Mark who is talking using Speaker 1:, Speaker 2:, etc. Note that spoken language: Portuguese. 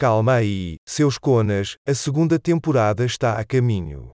Speaker 1: Calma aí, seus conas, a segunda temporada está a caminho.